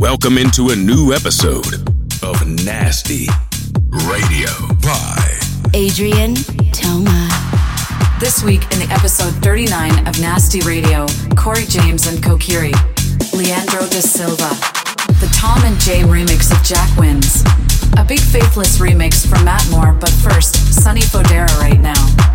Welcome into a new episode of Nasty Radio by Adrien Toma. This week in the episode 39 of Nasty Radio, Corey James and Kokiri, Leandro da Silva, the Tom and Jay remix of Jack Wins, a Big Faithless remix from Matt Moore, but first, Sonny Fodera right now.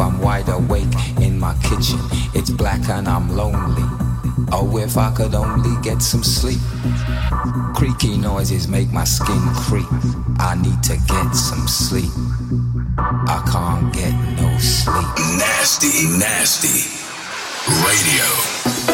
I'm wide awake in my kitchen. It's black and I'm lonely. Oh, if I could only get some sleep. Creaky noises make my skin creep. I need to get some sleep. I can't get no sleep. Nasty, nasty radio.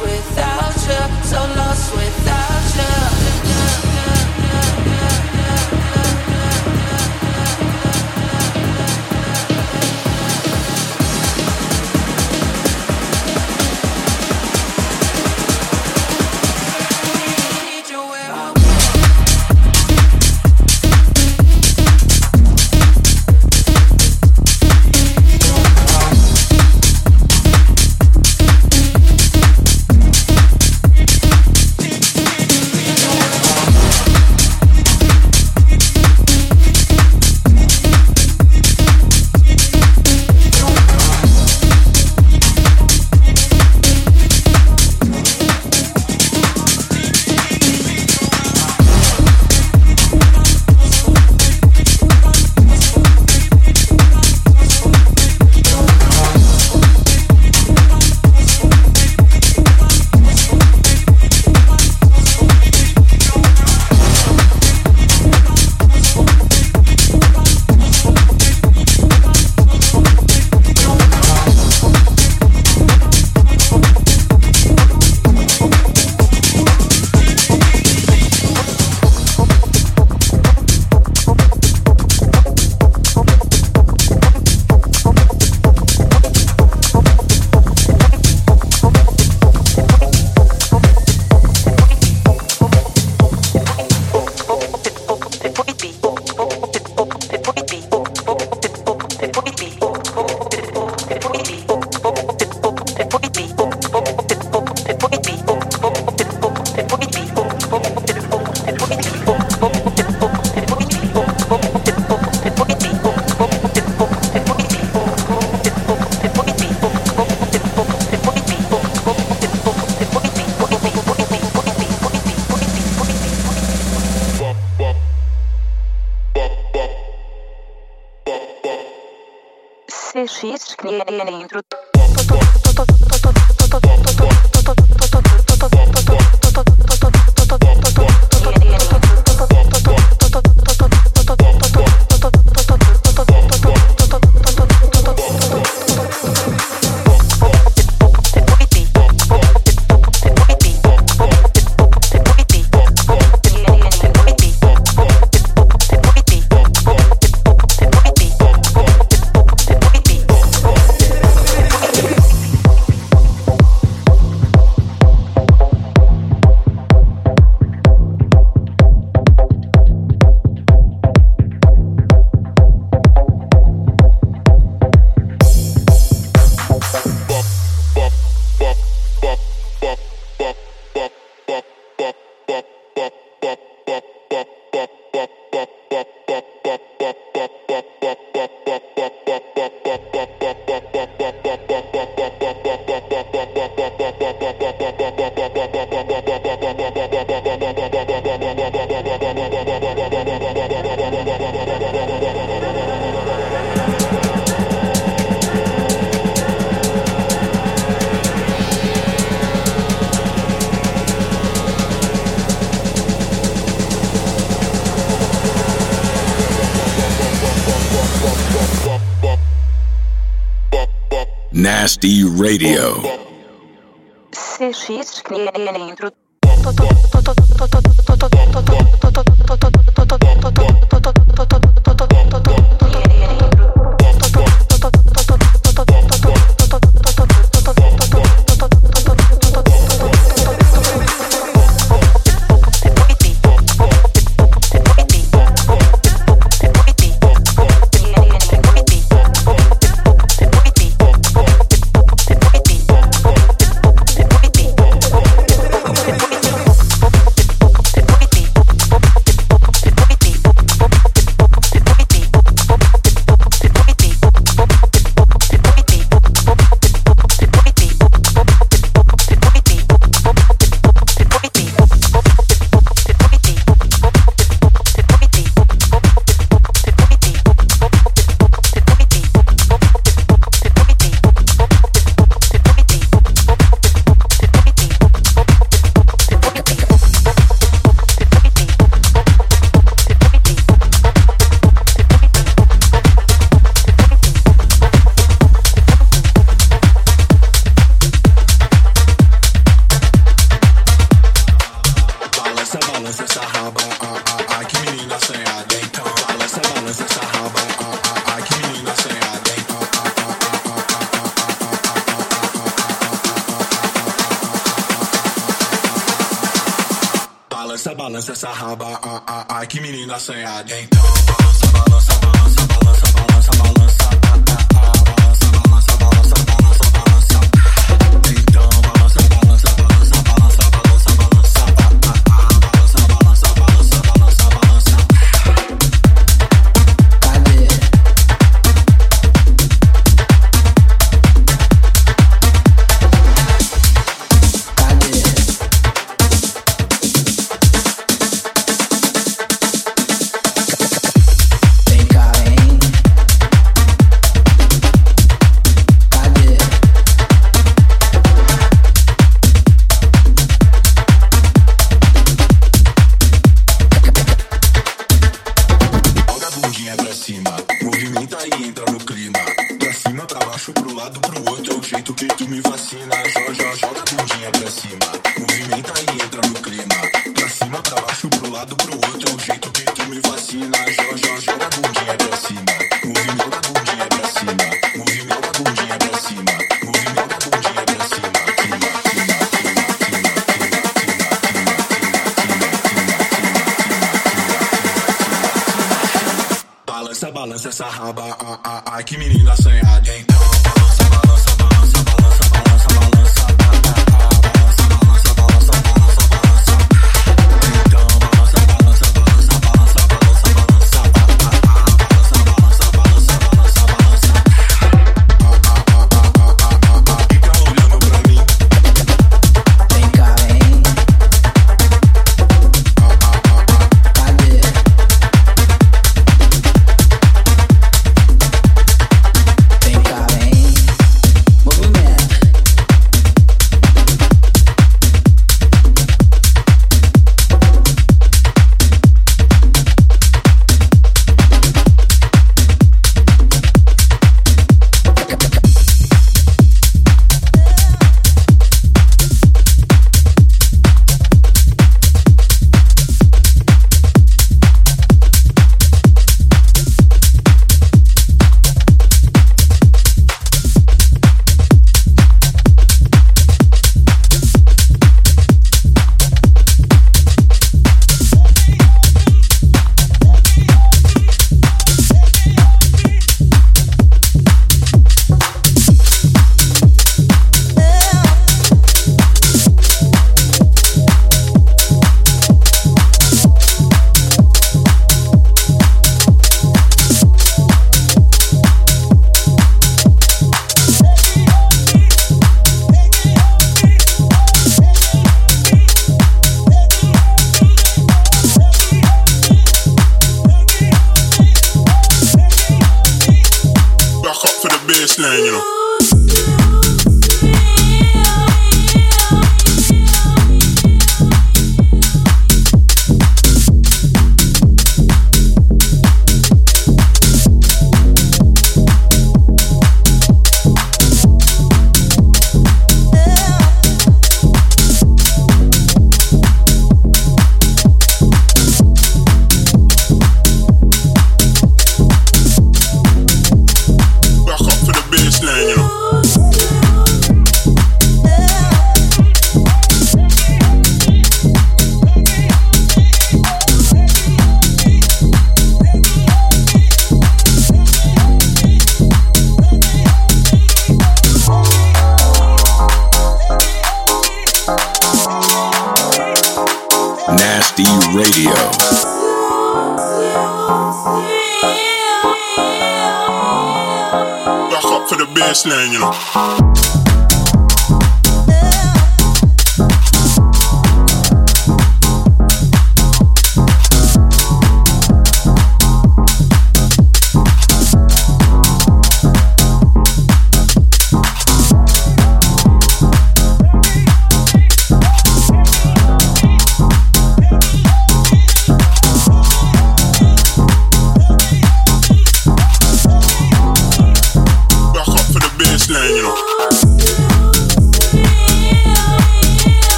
with that. creare intro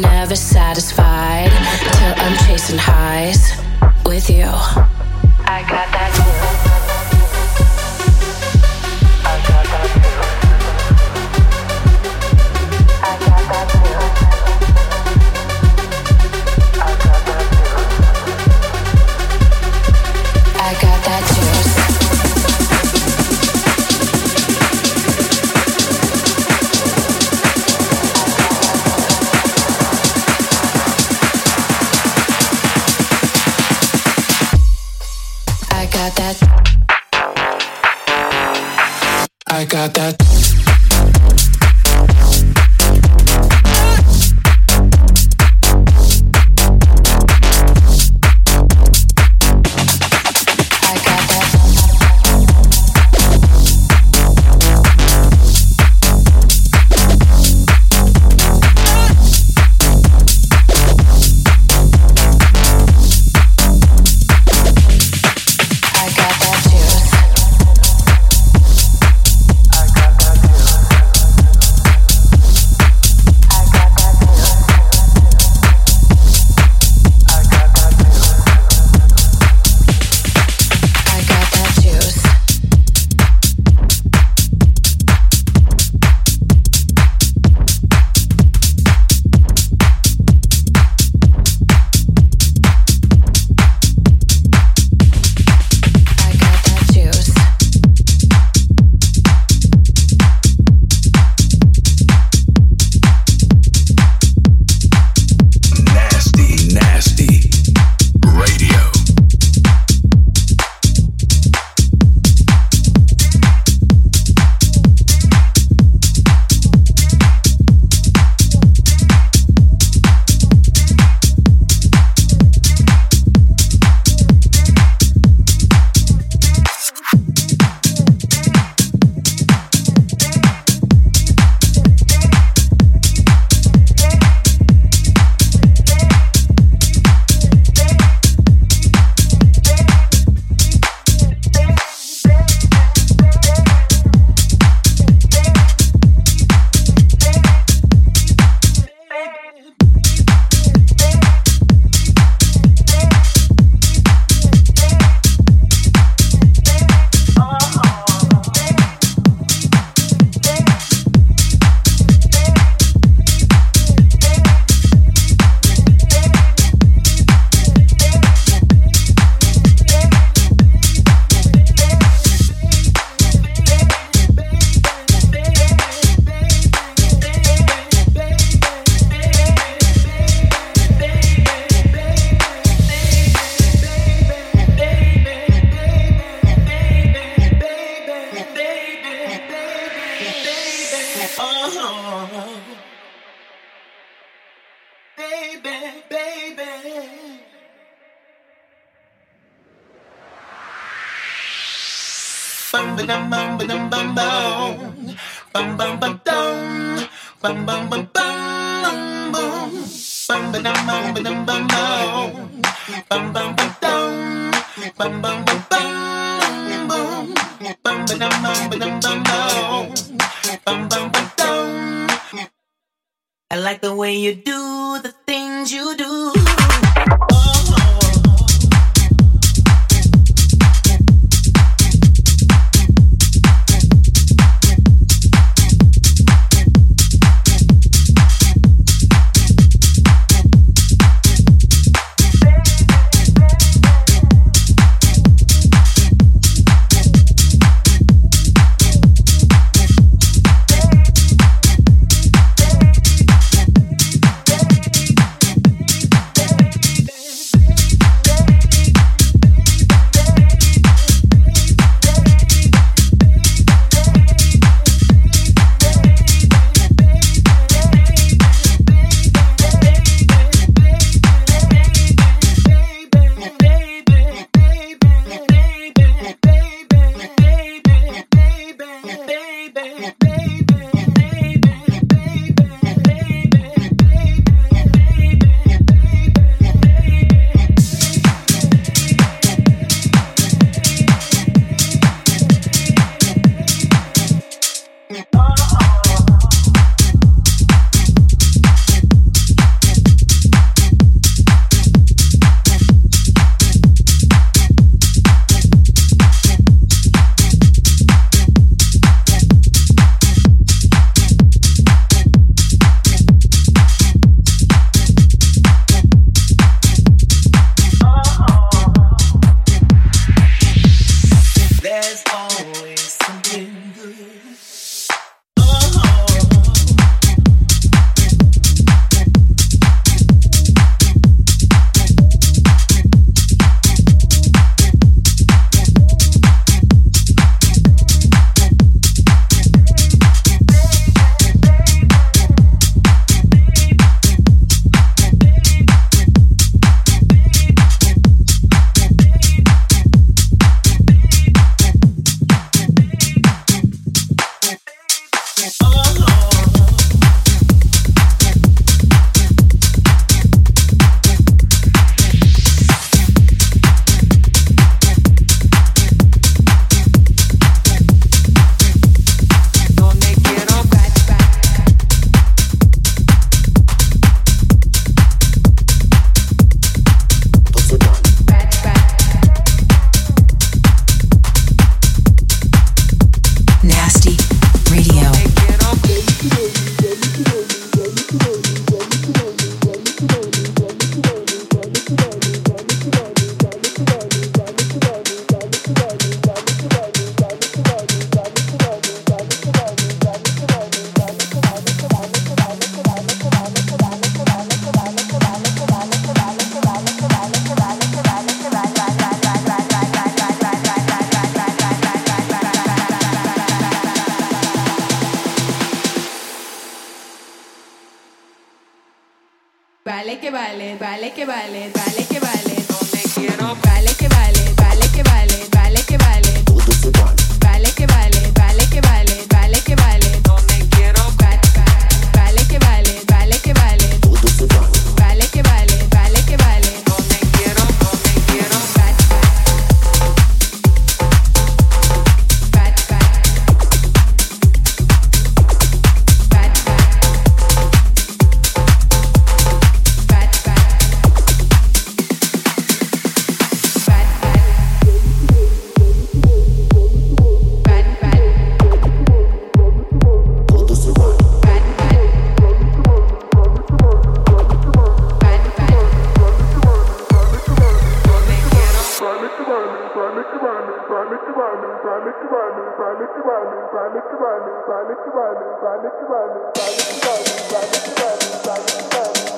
never satisfied till I'm chasing highs with you. I got that.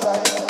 Bye.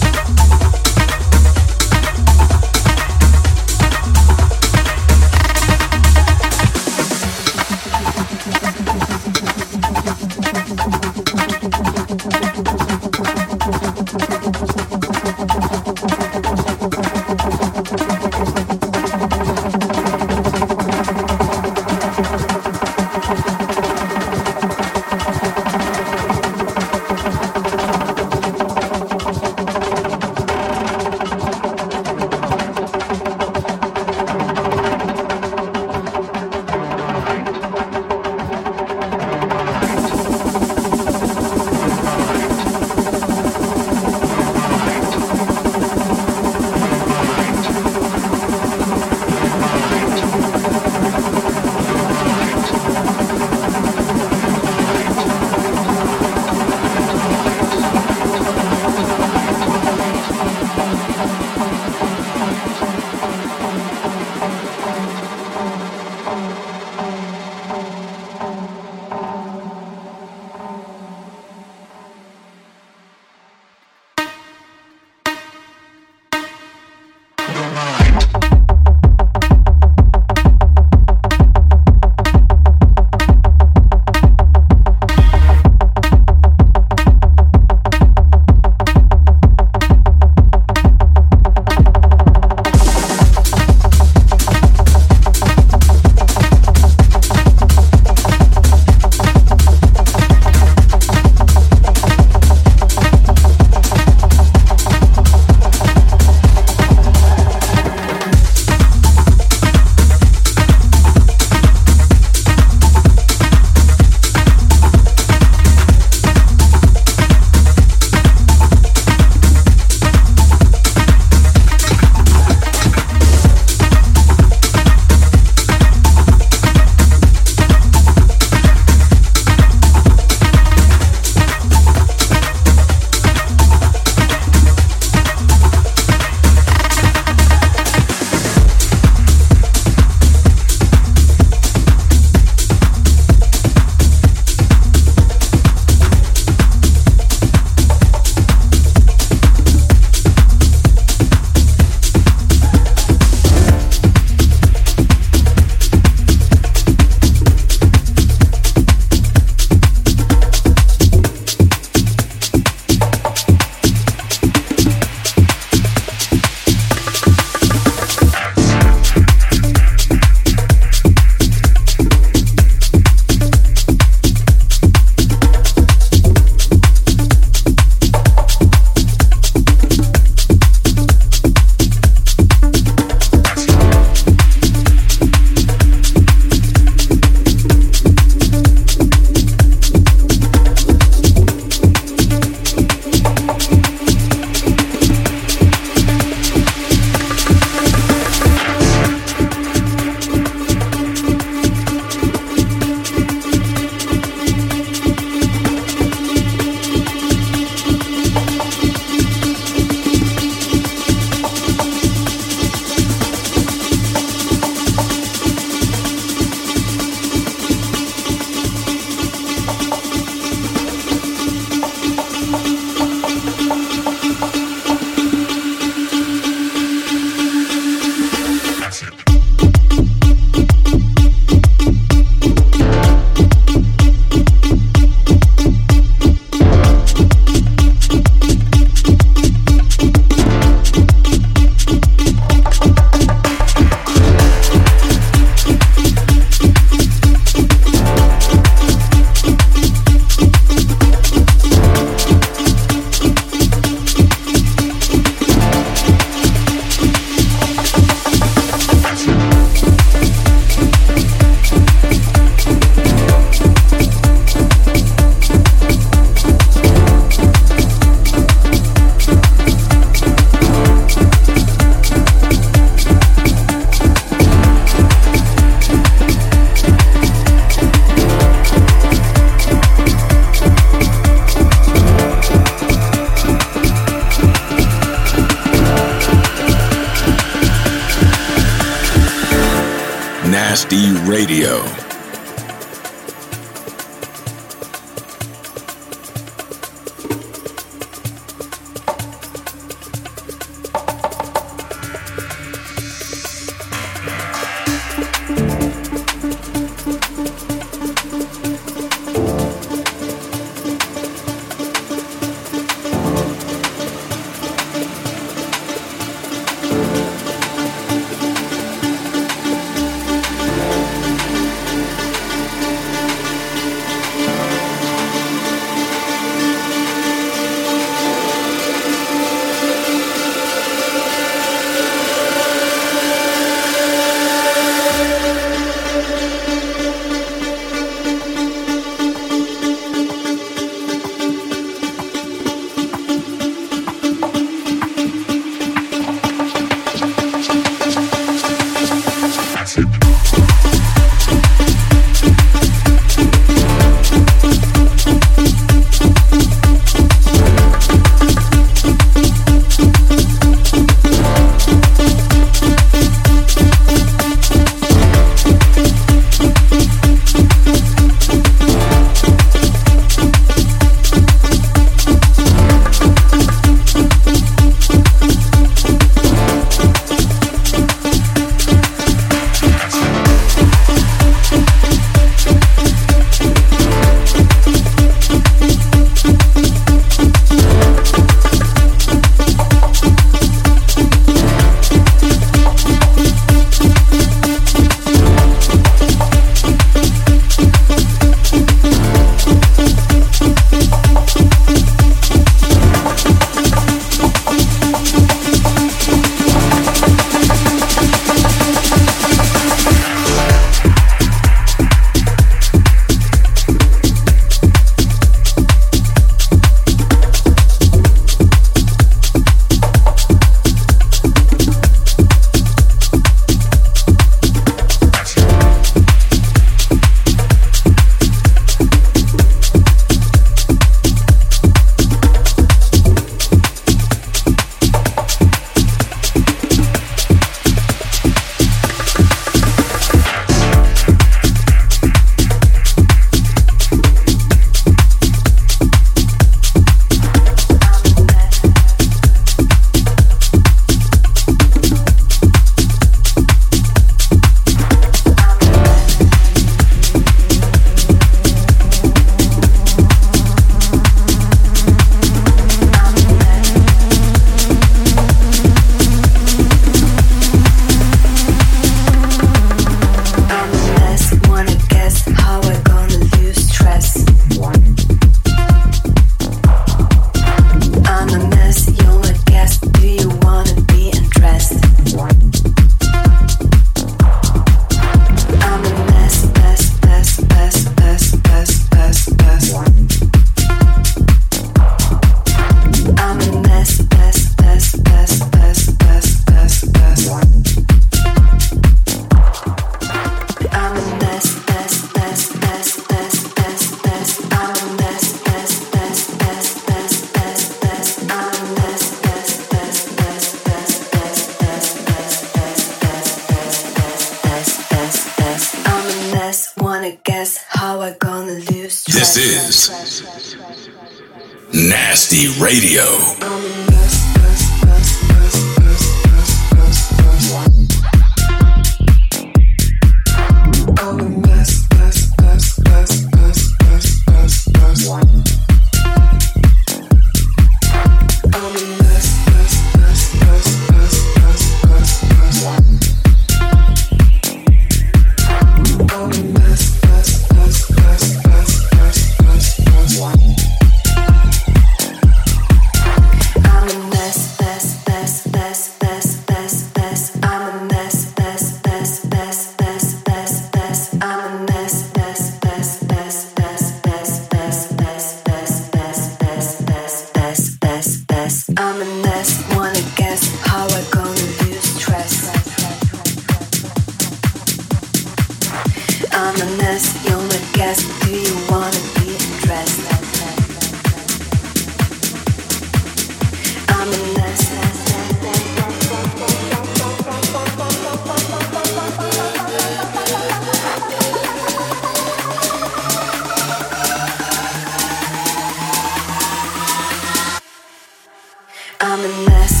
What I do,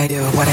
I do, what